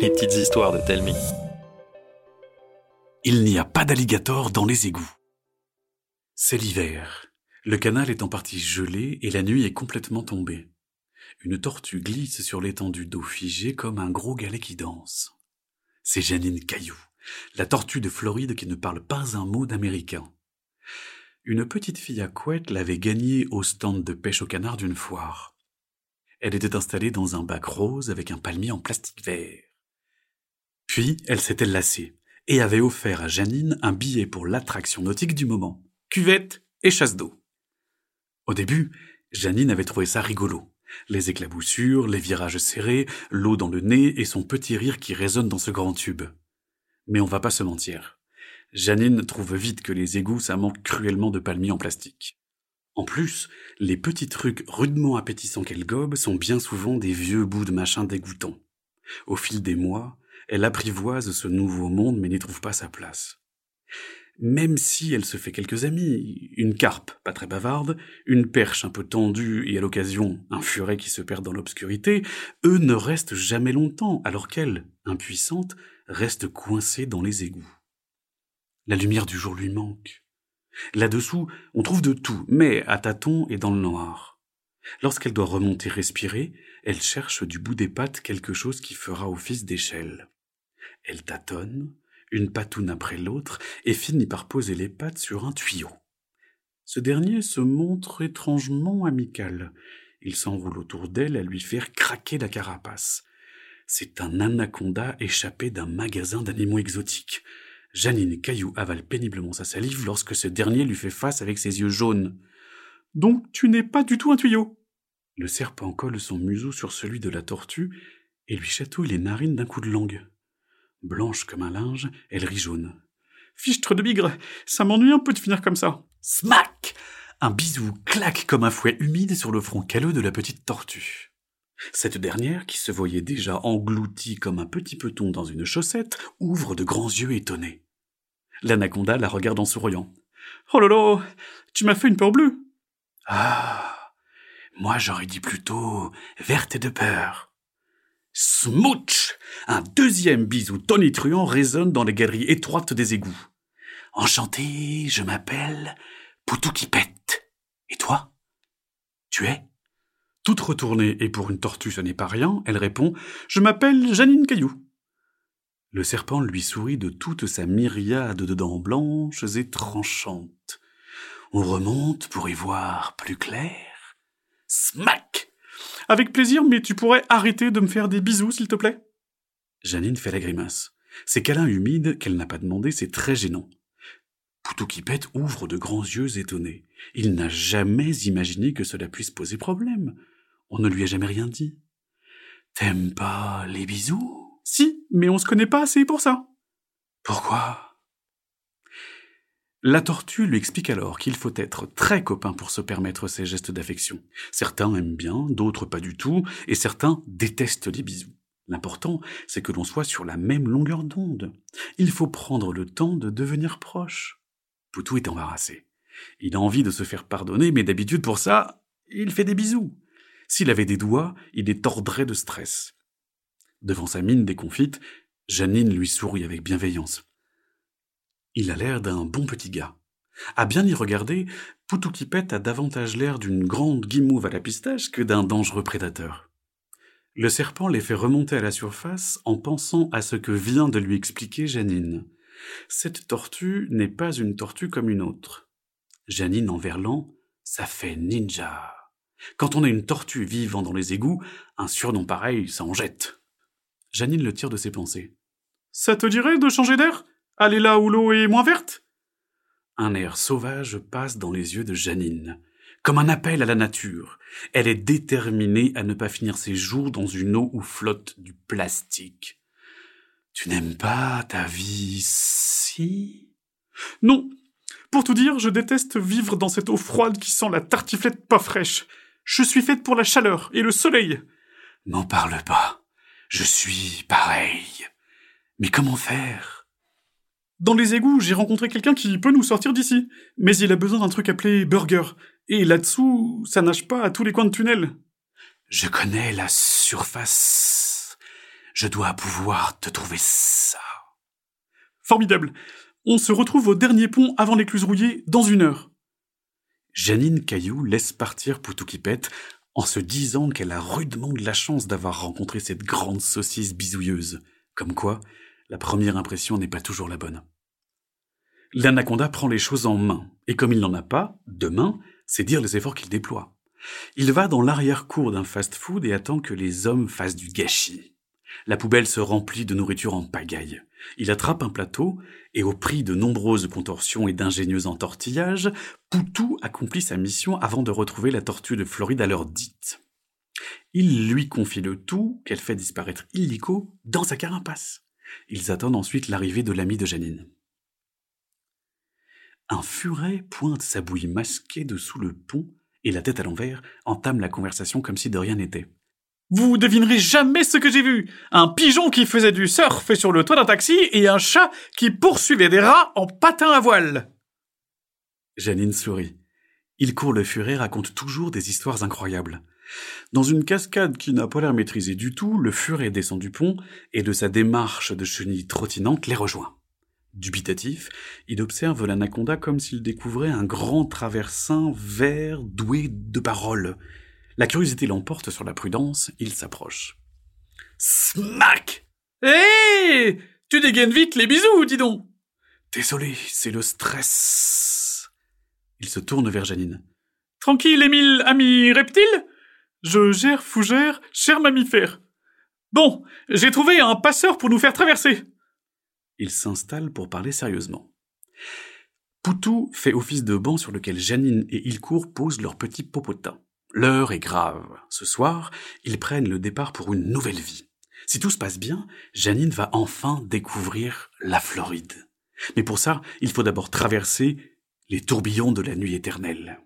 Les petites histoires de Telmi. Il n'y a pas d'alligator dans les égouts. C'est l'hiver. Le canal est en partie gelé et la nuit est complètement tombée. Une tortue glisse sur l'étendue d'eau figée comme un gros galet qui danse. C'est Janine Caillou, la tortue de Floride qui ne parle pas un mot d'américain. Une petite fille à couette l'avait gagnée au stand de pêche au canard d'une foire. Elle était installée dans un bac rose avec un palmier en plastique vert. Puis, elle s'était lassée et avait offert à Janine un billet pour l'attraction nautique du moment, cuvette et chasse d'eau. Au début, Janine avait trouvé ça rigolo. Les éclaboussures, les virages serrés, l'eau dans le nez et son petit rire qui résonne dans ce grand tube. Mais on va pas se mentir. Janine trouve vite que les égouts, ça manque cruellement de palmiers en plastique. En plus, les petits trucs rudement appétissants qu'elle gobe sont bien souvent des vieux bouts de machin dégoûtants. Au fil des mois, elle apprivoise ce nouveau monde mais n'y trouve pas sa place. Même si elle se fait quelques amis, une carpe pas très bavarde, une perche un peu tendue et à l'occasion un furet qui se perd dans l'obscurité, eux ne restent jamais longtemps alors qu'elle, impuissante, reste coincée dans les égouts. La lumière du jour lui manque. Là-dessous, on trouve de tout, mais à tâtons et dans le noir. Lorsqu'elle doit remonter respirer, elle cherche du bout des pattes quelque chose qui fera office d'échelle. Elle tâtonne, une patoune après l'autre, et finit par poser les pattes sur un tuyau. Ce dernier se montre étrangement amical. Il s'enroule autour d'elle à lui faire craquer la carapace. C'est un anaconda échappé d'un magasin d'animaux exotiques. Janine Caillou avale péniblement sa salive lorsque ce dernier lui fait face avec ses yeux jaunes. Donc tu n'es pas du tout un tuyau. Le serpent colle son museau sur celui de la tortue et lui chatouille les narines d'un coup de langue. Blanche comme un linge, elle rit jaune. Fichtre de bigre, ça m'ennuie un peu de finir comme ça. Smack Un bisou claque comme un fouet humide sur le front calleux de la petite tortue. Cette dernière, qui se voyait déjà engloutie comme un petit peton dans une chaussette, ouvre de grands yeux étonnés. L'anaconda la regarde en souriant. Oh lolo, tu m'as fait une peur bleue. Ah, moi j'aurais dit plutôt verte et de peur. Smooch Un deuxième bisou tonitruant résonne dans les galeries étroites des égouts. Enchanté, je m'appelle Poutou qui pète. Et toi? Tu es? Toute retournée, et pour une tortue ce n'est pas rien, elle répond Je m'appelle Janine Caillou. Le serpent lui sourit de toute sa myriade de dents blanches et tranchantes. On remonte pour y voir plus clair. Smack avec plaisir, mais tu pourrais arrêter de me faire des bisous, s'il te plaît? Janine fait la grimace. Ces câlins humides qu'elle n'a pas demandé, c'est très gênant. Poutou qui pète ouvre de grands yeux étonnés. Il n'a jamais imaginé que cela puisse poser problème. On ne lui a jamais rien dit. T'aimes pas les bisous? Si, mais on se connaît pas assez pour ça. Pourquoi? La tortue lui explique alors qu'il faut être très copain pour se permettre ces gestes d'affection. Certains aiment bien, d'autres pas du tout, et certains détestent les bisous. L'important, c'est que l'on soit sur la même longueur d'onde. Il faut prendre le temps de devenir proche. Poutou est embarrassé. Il a envie de se faire pardonner, mais d'habitude pour ça, il fait des bisous. S'il avait des doigts, il les tordrait de stress. Devant sa mine déconfite, Janine lui sourit avec bienveillance. Il a l'air d'un bon petit gars. À bien y regarder, Poutoukipet a davantage l'air d'une grande guimauve à la pistache que d'un dangereux prédateur. Le serpent les fait remonter à la surface en pensant à ce que vient de lui expliquer Janine. Cette tortue n'est pas une tortue comme une autre. Janine en verlan, ça fait ninja. Quand on a une tortue vivant dans les égouts, un surnom pareil, ça en jette. Janine le tire de ses pensées. Ça te dirait de changer d'air? Aller là où l'eau est moins verte Un air sauvage passe dans les yeux de Janine, comme un appel à la nature. Elle est déterminée à ne pas finir ses jours dans une eau où flotte du plastique. Tu n'aimes pas ta vie si? Non. Pour tout dire, je déteste vivre dans cette eau froide qui sent la tartiflette pas fraîche. Je suis faite pour la chaleur et le soleil. N'en parle pas. Je suis pareil. Mais comment faire? Dans les égouts, j'ai rencontré quelqu'un qui peut nous sortir d'ici, mais il a besoin d'un truc appelé burger. Et là-dessous, ça nage pas à tous les coins de tunnel. Je connais la surface. Je dois pouvoir te trouver ça. Formidable. On se retrouve au dernier pont avant l'écluse rouillée dans une heure. Janine Caillou laisse partir Poutoukipette en se disant qu'elle a rudement de la chance d'avoir rencontré cette grande saucisse bisouilleuse. Comme quoi, la première impression n'est pas toujours la bonne. L'anaconda prend les choses en main, et comme il n'en a pas, demain, c'est dire les efforts qu'il déploie. Il va dans l'arrière-cour d'un fast-food et attend que les hommes fassent du gâchis. La poubelle se remplit de nourriture en pagaille. Il attrape un plateau, et au prix de nombreuses contorsions et d'ingénieux entortillages, Poutou accomplit sa mission avant de retrouver la tortue de Floride à l'heure dite. Il lui confie le tout qu'elle fait disparaître illico dans sa carapace. Ils attendent ensuite l'arrivée de l'ami de Janine. Un furet pointe sa bouille masquée dessous le pont et la tête à l'envers entame la conversation comme si de rien n'était. Vous devinerez jamais ce que j'ai vu. Un pigeon qui faisait du surf sur le toit d'un taxi et un chat qui poursuivait des rats en patin à voile. Janine sourit. Il court le furet raconte toujours des histoires incroyables. Dans une cascade qui n'a pas l'air maîtrisée du tout, le furet descend du pont et de sa démarche de chenille trottinante les rejoint. Dubitatif, il observe l'anaconda comme s'il découvrait un grand traversin vert doué de paroles. La curiosité l'emporte sur la prudence, il s'approche. Smack Hé Tu dégaines vite les bisous, dis donc Désolé, c'est le stress. Il se tourne vers Janine. Tranquille, Émile, ami reptile Je gère fougère, cher mammifère. Bon, j'ai trouvé un passeur pour nous faire traverser. Il s'installe pour parler sérieusement. Poutou fait office de banc sur lequel Janine et Ilcourt posent leur petit popotin. L'heure est grave. Ce soir, ils prennent le départ pour une nouvelle vie. Si tout se passe bien, Janine va enfin découvrir la Floride. Mais pour ça, il faut d'abord traverser les tourbillons de la nuit éternelle.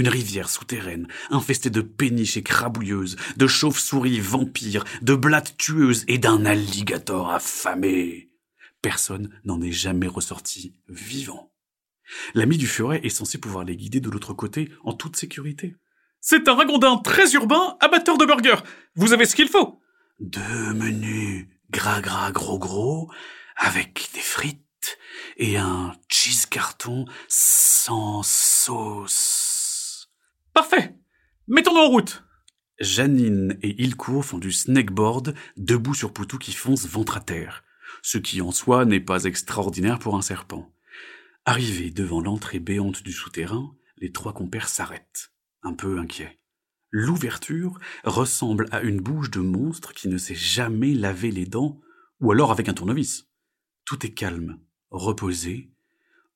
Une rivière souterraine, infestée de péniches écrabouilleuses, de chauves-souris vampires, de blattes tueuses et d'un alligator affamé. Personne n'en est jamais ressorti vivant. L'ami du furet est censé pouvoir les guider de l'autre côté en toute sécurité. C'est un ragondin très urbain, abatteur de burgers. Vous avez ce qu'il faut. Deux menus gras gras gros gros, avec des frites et un cheese carton sans sauce. Parfait. Mettons-nous en route. Janine et Ilcourt font du snakeboard debout sur Poutou qui fonce ventre à terre, ce qui en soi n'est pas extraordinaire pour un serpent. Arrivés devant l'entrée béante du souterrain, les trois compères s'arrêtent un peu inquiet. L'ouverture ressemble à une bouche de monstre qui ne sait jamais laver les dents, ou alors avec un tournevis. Tout est calme, reposé.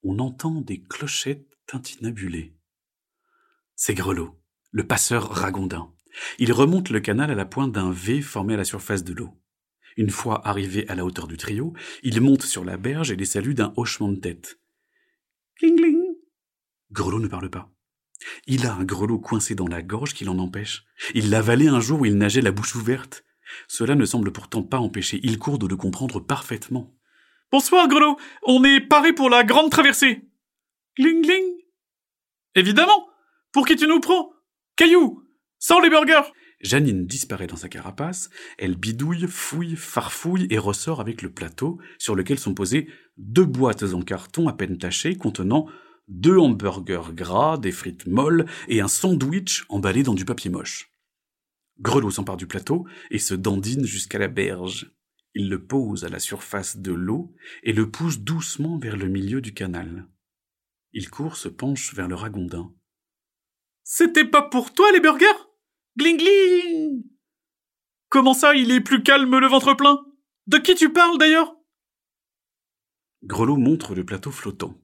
On entend des clochettes tintinabulées. C'est Grelot, le passeur ragondin. Il remonte le canal à la pointe d'un V formé à la surface de l'eau. Une fois arrivé à la hauteur du trio, il monte sur la berge et les salue d'un hochement de tête. Cling cling. Grelot ne parle pas. Il a un grelot coincé dans la gorge qui l'en empêche. Il l'avalait un jour où il nageait la bouche ouverte. Cela ne semble pourtant pas empêcher Ilcourt de le comprendre parfaitement. Bonsoir, grelot. On est paré pour la grande traversée. Gling. Évidemment. Pour qui tu nous prends? Caillou. Sans les burgers. Janine disparaît dans sa carapace, elle bidouille, fouille, farfouille et ressort avec le plateau sur lequel sont posées deux boîtes en carton à peine tachées contenant deux hamburgers gras, des frites molles et un sandwich emballé dans du papier moche. Grelot s'empare du plateau et se dandine jusqu'à la berge. Il le pose à la surface de l'eau et le pousse doucement vers le milieu du canal. Il court se penche vers le ragondin. C'était pas pour toi les burgers? Gling gling Comment ça, il est plus calme le ventre plein? De qui tu parles d'ailleurs? Grelot montre le plateau flottant.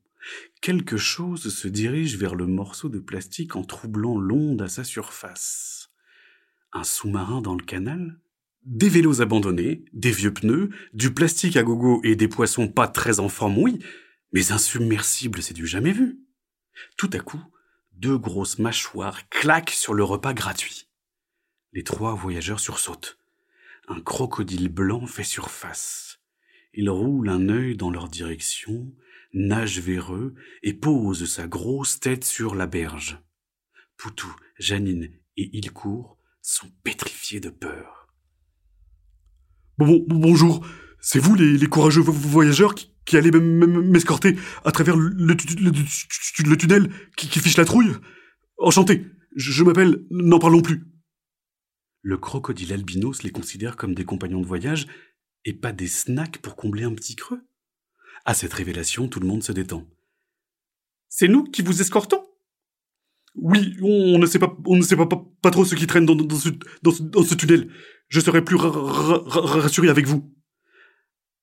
Quelque chose se dirige vers le morceau de plastique en troublant l'onde à sa surface. Un sous-marin dans le canal? Des vélos abandonnés, des vieux pneus, du plastique à gogo et des poissons pas très en forme, oui, mais un submersible, c'est du jamais vu. Tout à coup, deux grosses mâchoires claquent sur le repas gratuit. Les trois voyageurs sursautent. Un crocodile blanc fait surface. Il roule un œil dans leur direction, nage vers eux et pose sa grosse tête sur la berge. Poutou, Janine et Ilcourt sont pétrifiés de peur. Bon, bonjour. C'est vous les, courageux voyageurs qui, qui allez m'escorter à travers le, tunnel qui, fiche la trouille? Enchanté. Je, m'appelle... N'en parlons plus. Le crocodile albinos les considère comme des compagnons de voyage et pas des snacks pour combler un petit creux. À cette révélation, tout le monde se détend. C'est nous qui vous escortons? Oui, on ne sait pas, on ne sait pas, pas, trop ce qui traîne dans, dans, ce, dans, ce, tunnel. Je serai plus rassuré avec vous.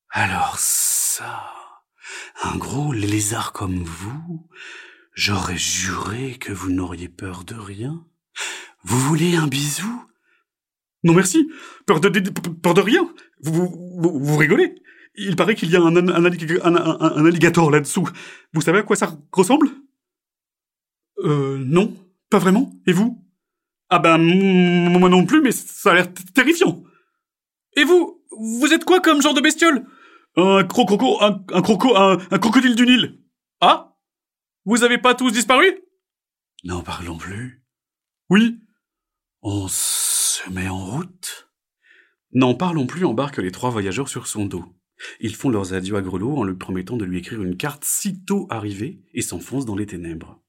Alors ça, un gros lézard comme vous, j'aurais juré que vous n'auriez peur de rien. Vous voulez un bisou? Non merci, peur de, peur de rien? Vous, vous, rigolez? Il paraît qu'il y a un, un, un, alligator là-dessous. Vous savez à quoi ça ressemble? Euh, non, pas vraiment. Et vous? Ah ben, moi non plus, mais ça a l'air terrifiant. Et vous, vous êtes quoi comme genre de bestiole? Un croco, un, un croco, un, crocodile du Nil. Ah? Vous avez pas tous disparu? N'en parlons plus. Oui. On se met en route? N'en parlons plus embarque les trois voyageurs sur son dos. Ils font leurs adieux à Grelot en lui promettant de lui écrire une carte sitôt arrivée et s'enfoncent dans les ténèbres.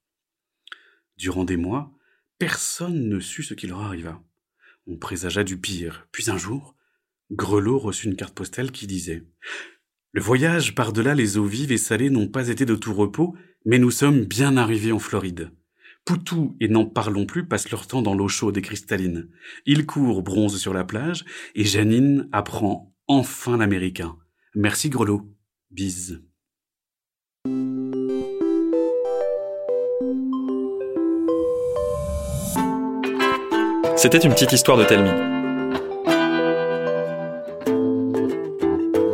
Durant des mois, personne ne sut ce qui leur arriva. On présagea du pire. Puis un jour, Grelot reçut une carte postale qui disait le voyage par-delà les eaux vives et salées n'ont pas été de tout repos, mais nous sommes bien arrivés en Floride. Poutou et n'en parlons plus passent leur temps dans l'eau chaude et cristalline. Ils courent bronze sur la plage et Janine apprend enfin l'américain. Merci Grelot. Bise. C'était une petite histoire de Telmi.